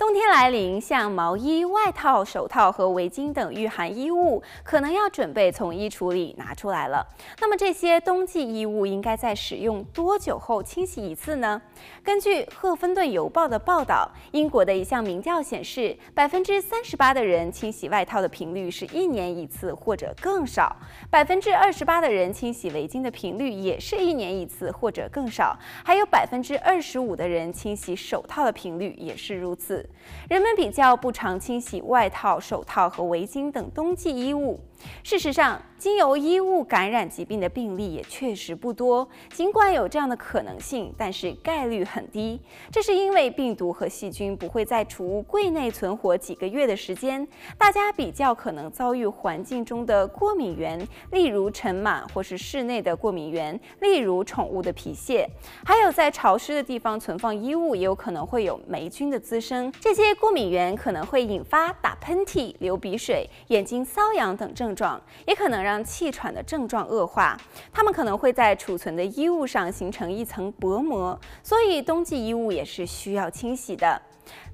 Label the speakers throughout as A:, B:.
A: 冬天来临，像毛衣、外套、手套和围巾等御寒衣物，可能要准备从衣橱里拿出来了。那么这些冬季衣物应该在使用多久后清洗一次呢？根据《赫芬顿邮报》的报道，英国的一项民调显示，百分之三十八的人清洗外套的频率是一年一次或者更少，百分之二十八的人清洗围巾的频率也是一年一次或者更少，还有百分之二十五的人清洗手套的频率也是如此。人们比较不常清洗外套、手套和围巾等冬季衣物。事实上，经由衣物感染疾病的病例也确实不多。尽管有这样的可能性，但是概率很低。这是因为病毒和细菌不会在储物柜内存活几个月的时间。大家比较可能遭遇环境中的过敏源，例如尘螨，或是室内的过敏源，例如宠物的皮屑。还有在潮湿的地方存放衣物，也有可能会有霉菌的滋生。这些过敏源可能会引发打喷嚏、流鼻水、眼睛瘙痒等症状，也可能让气喘的症状恶化。它们可能会在储存的衣物上形成一层薄膜，所以冬季衣物也是需要清洗的。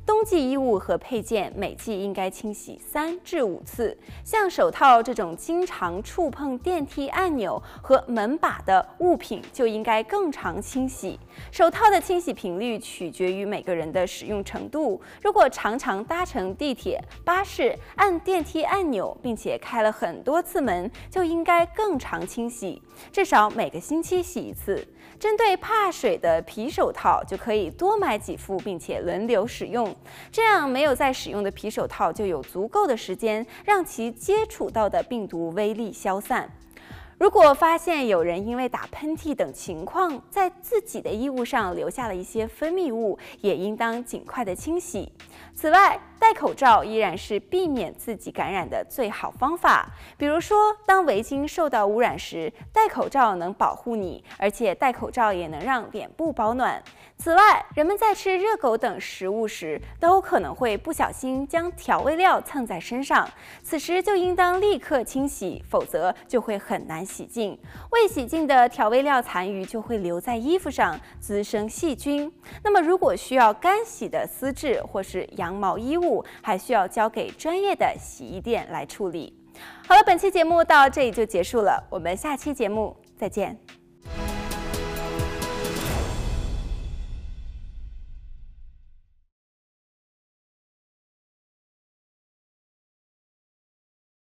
A: 冬季衣物和配件每季应该清洗三至五次。像手套这种经常触碰电梯按钮和门把的物品，就应该更常清洗。手套的清洗频率取决于每个人的使用程度。如果常常搭乘地铁、巴士、按电梯按钮，并且开了很多次门，就应该更常清洗，至少每个星期洗一次。针对怕水的皮手套，就可以多买几副，并且轮流使用。这样，没有在使用的皮手套就有足够的时间让其接触到的病毒微粒消散。如果发现有人因为打喷嚏等情况，在自己的衣物上留下了一些分泌物，也应当尽快的清洗。此外，戴口罩依然是避免自己感染的最好方法。比如说，当围巾受到污染时，戴口罩能保护你，而且戴口罩也能让脸部保暖。此外，人们在吃热狗等食物时，都可能会不小心将调味料蹭在身上，此时就应当立刻清洗，否则就会很难洗净。未洗净的调味料残余就会留在衣服上，滋生细菌。那么，如果需要干洗的丝质或是羊毛衣物，还需要交给专业的洗衣店来处理。好了，本期节目到这里就结束了，我们下期节目再见。